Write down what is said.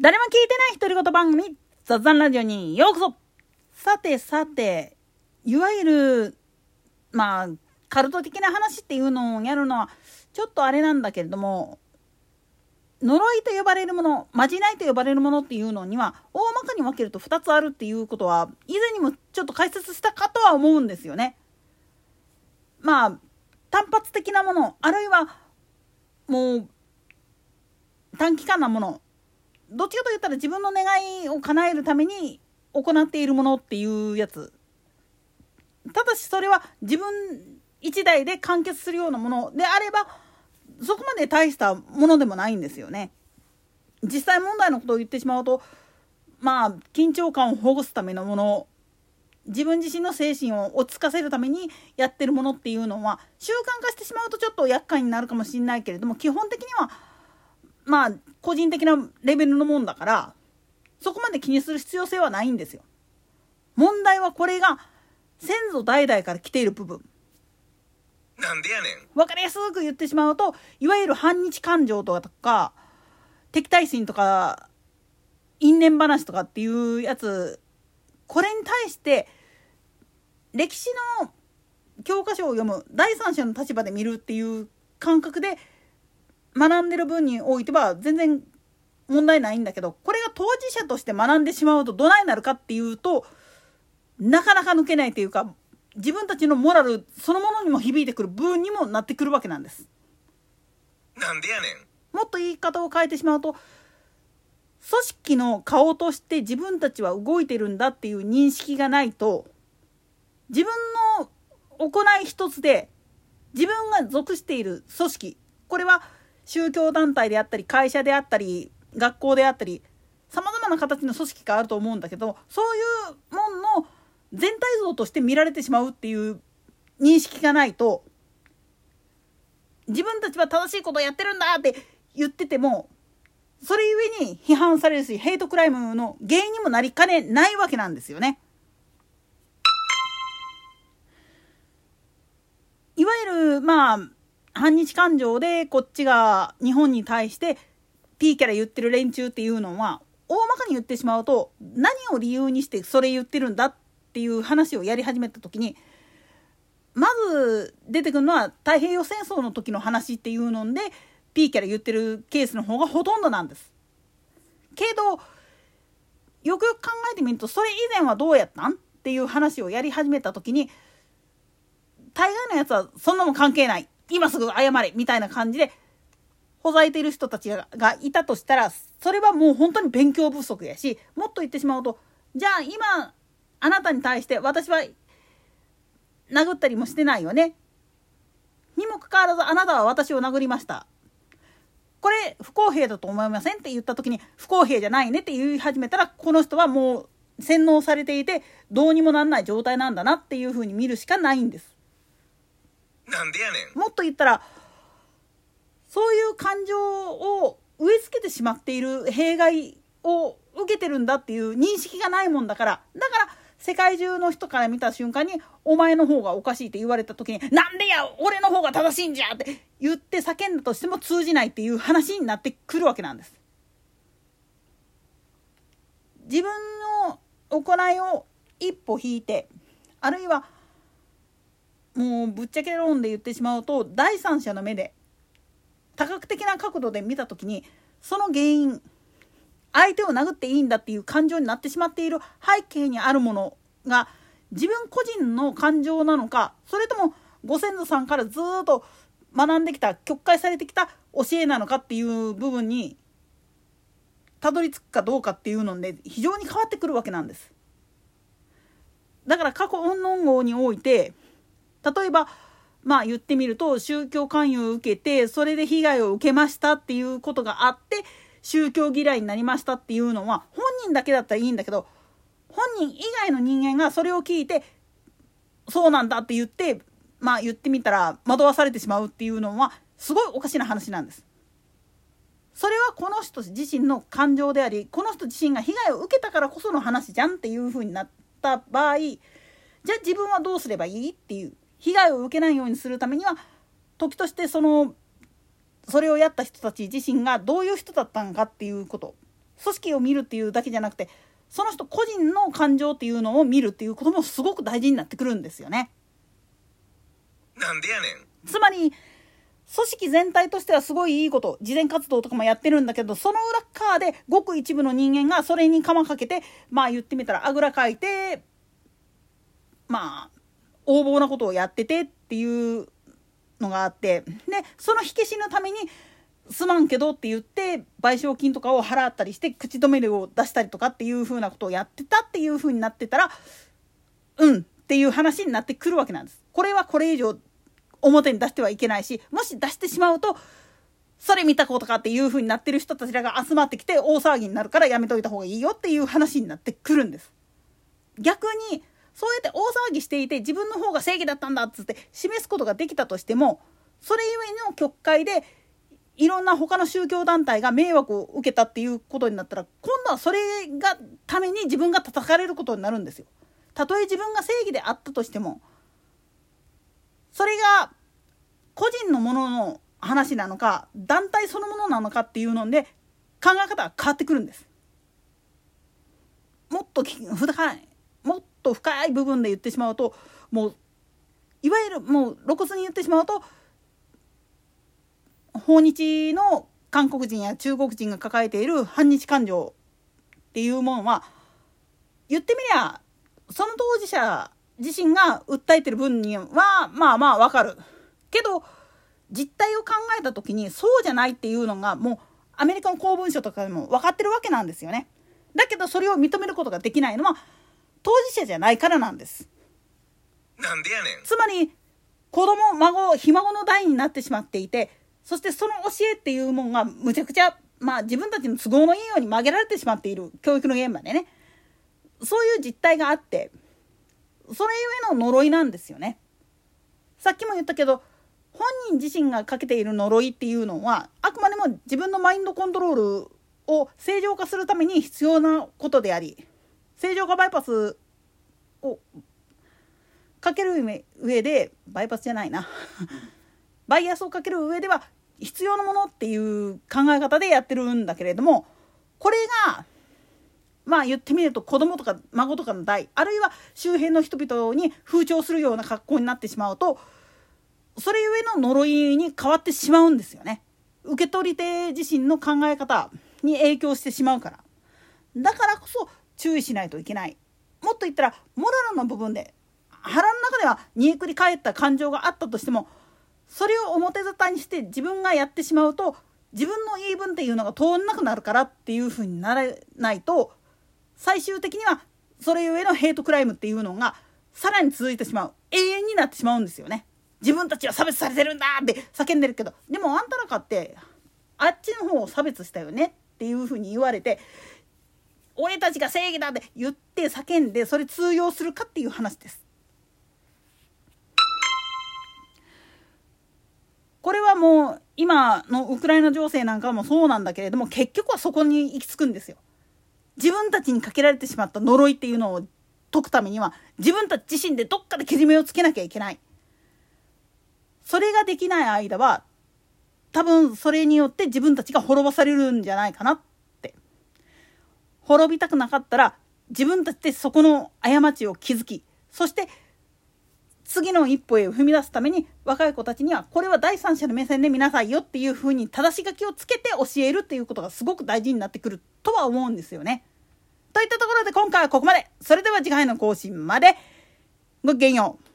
誰も聞いてない独り言番組、雑談ラジオにようこそさてさて、いわゆる、まあ、カルト的な話っていうのをやるのは、ちょっとあれなんだけれども、呪いと呼ばれるもの、まじないと呼ばれるものっていうのには、大まかに分けると2つあるっていうことは、以前にもちょっと解説したかとは思うんですよね。まあ、単発的なもの、あるいは、もう、短期間なもの、どっちかと言ったら自分の願いを叶えるために行っているものっていうやつただしそれは自分一台で完結するようなものであればそこまで大したものでもないんですよね。実際問題のことを言ってしまうとまあ緊張感をほぐすためのもの自分自身の精神を落ち着かせるためにやってるものっていうのは習慣化してしまうとちょっと厄介になるかもしれないけれども基本的にはまあ個人的なレベルのもんだからそこまで気にする必要性はないんですよ。問題はこれが先祖代々から来ている部分。なんでやねん。分かりやすく言ってしまうといわゆる反日感情とか敵対心とか因縁話とかっていうやつこれに対して歴史の教科書を読む第三者の立場で見るっていう感覚で学んでる分においては全然問題ないんだけどこれが当事者として学んでしまうとどないなるかっていうとなかなか抜けないというか自分たちのモラルそのものにも響いてくる部分にもなってくるわけなんです。なんでやねん。もっと言い方を変えてしまうと組織の顔として自分たちは動いてるんだっていう認識がないと自分の行い一つで自分が属している組織これは宗教団体であったり会社であったり学校であったりさまざまな形の組織があると思うんだけどそういうもんの全体像として見られてしまうっていう認識がないと自分たちは正しいことをやってるんだって言っててもそれゆえに批判されるしヘイトクライムの原因にもなりかねないわけなんですよね。いわゆるまあ反日感情でこっちが日本に対して P キャラ言ってる連中っていうのは大まかに言ってしまうと何を理由にしてそれ言ってるんだっていう話をやり始めた時にまず出てくるのは太平洋戦争の時の話っていうので P キャラ言ってるケースの方がほとんどなんです。けどよくよく考えてみるとそれ以前はどうやったんっていう話をやり始めた時に大概のやつはそんなもん関係ない今すぐ謝れみたいな感じでほざいている人たちがいたとしたらそれはもう本当に勉強不足やしもっと言ってしまうとじゃあ今あなたに対して私は殴ったりもしてないよね。にもかかわらずあなたは私を殴りました。これ不公平だと思いませんって言った時に不公平じゃないねって言い始めたらこの人はもう洗脳されていてどうにもなんない状態なんだなっていうふうに見るしかないんです。なんでやねん。もっと言ったらそういう感情を植え付けてしまっている弊害を受けてるんだっていう認識がないもんだからだから世界中の人から見た瞬間に「お前の方がおかしい」って言われた時に「なんでや俺の方が正しいんじゃ!」って言って叫んだとしても通じないっていう話になってくるわけなんです。自分の行いを一歩引いてあるいはもうぶっちゃけ論で言ってしまうと第三者の目で多角的な角度で見た時にその原因相手を殴っていいんだっていう感情になってしまっている背景にあるものが自分個人の感情なのかそれともご先祖さんからずっと学んできた曲解されてきた教えなのかっていう部分にたどり着くかどうかっていうので非常に変わってくるわけなんです。だから過去音音号において例えばまあ言ってみると宗教勧誘を受けてそれで被害を受けましたっていうことがあって宗教嫌いになりましたっていうのは本人だけだったらいいんだけど本人以外の人間がそれを聞いてそうなんだって言ってまあ言ってみたら惑わされてしまうっていうのはすごいおかしな話なんです。それはこの人自身の感情でありこの人自身が被害を受けたからこその話じゃんっていうふうになった場合じゃあ自分はどうすればいいっていう被害を受けないようにするためには時としてそのそれをやった人たち自身がどういう人だったのかっていうこと組織を見るっていうだけじゃなくてその人個人の感情っていうのを見るっていうこともすごく大事になってくるんですよね。なんでやねん。つまり組織全体としてはすごいいいこと慈善活動とかもやってるんだけどその裏側でごく一部の人間がそれに鎌かけてまあ言ってみたらあぐらかいてまあ横暴なことをやっててっていうのがあってでその火消しのためにすまんけどって言って賠償金とかを払ったりして口止め料を出したりとかっていうふうなことをやってたっていうふうになってたらうんっていう話になってくるわけなんです。これはこれ以上表に出してはいけないしもし出してしまうとそれ見たことかっていう風になってる人たちらが集まってきて大騒ぎになるからやめといた方がいいよっていう話になってくるんです。逆にそうやって大騒ぎしていて自分の方が正義だったんだっつって示すことができたとしてもそれゆえの曲解でいろんな他の宗教団体が迷惑を受けたっていうことになったら今度はそれがために自分が叩かれることになるんですよ。たとえ自分が正義であったとしてもそれが個人のものの話なのか団体そのものなのかっていうので考え方が変わってくるんです。もっと深いもっと深い部分で言ってしまうともういわゆるもう露骨に言ってしまうと訪日の韓国人や中国人が抱えている反日感情っていうものは言ってみりゃその当事者自身が訴えてる分にはまあまあわかるけど実態を考えた時にそうじゃないっていうのがもうアメリカの公文書とかでも分かってるわけなんですよね。だけどそれを認めることができないのは当事者じゃないからなんです。なんでやねん。つまり子供孫ひ孫の代になってしまっていてそしてその教えっていうもんがむちゃくちゃまあ自分たちの都合のいいように曲げられてしまっている教育の現場でねそういう実態があってそれゆえの呪いなんですよね。さっきも言ったけど本人自身がかけている呪いっていうのはあくまでも自分のマインドコントロールを正常化するために必要なことであり正常化バイパスをかける上でバイパスじゃないなバイアスをかける上では必要なものっていう考え方でやってるんだけれどもこれがまあ言ってみると子供とか孫とかの代あるいは周辺の人々に風潮するような格好になってしまうとそれゆえの呪いに変わってしまうんですよね。受け取り手自身の考え方に影響してしまうから。だからこそ注意しないといけない。もっと言ったらモラルの部分で腹の中では煮えくり返った感情があったとしてもそれを表沙汰にして自分がやってしまうと自分の言い分っていうのが通んなくなるからっていうふうにならないと最終的にはそれゆえのヘイトクライムっていうのがさらに続いてしまう永遠になってしまうんですよね。自分たちは差別されてるんだって叫んでるけどでもあんたらかってあっちの方を差別したよねっていうふうに言われて俺たちが正義だって言って叫んでそれ通用するかっていう話です。これはもう今のウクライナ情勢なんかもそうなんだけれども結局はそこに行き着くんですよ。自分たちにかけられてしまった呪いっていうのを解くためには自分たち自身でどっかでけじめをつけなきゃいけない。それができない間は多分それによって自分たちが滅ぼされるんじゃないかな滅びたくなかったら自分たちでそこの過ちを気づきそして次の一歩へ踏み出すために若い子たちにはこれは第三者の目線で見なさいよっていうふうに正し書きをつけて教えるっていうことがすごく大事になってくるとは思うんですよね。といったところで今回はここまで。それでは次回の更新までごきげんよう。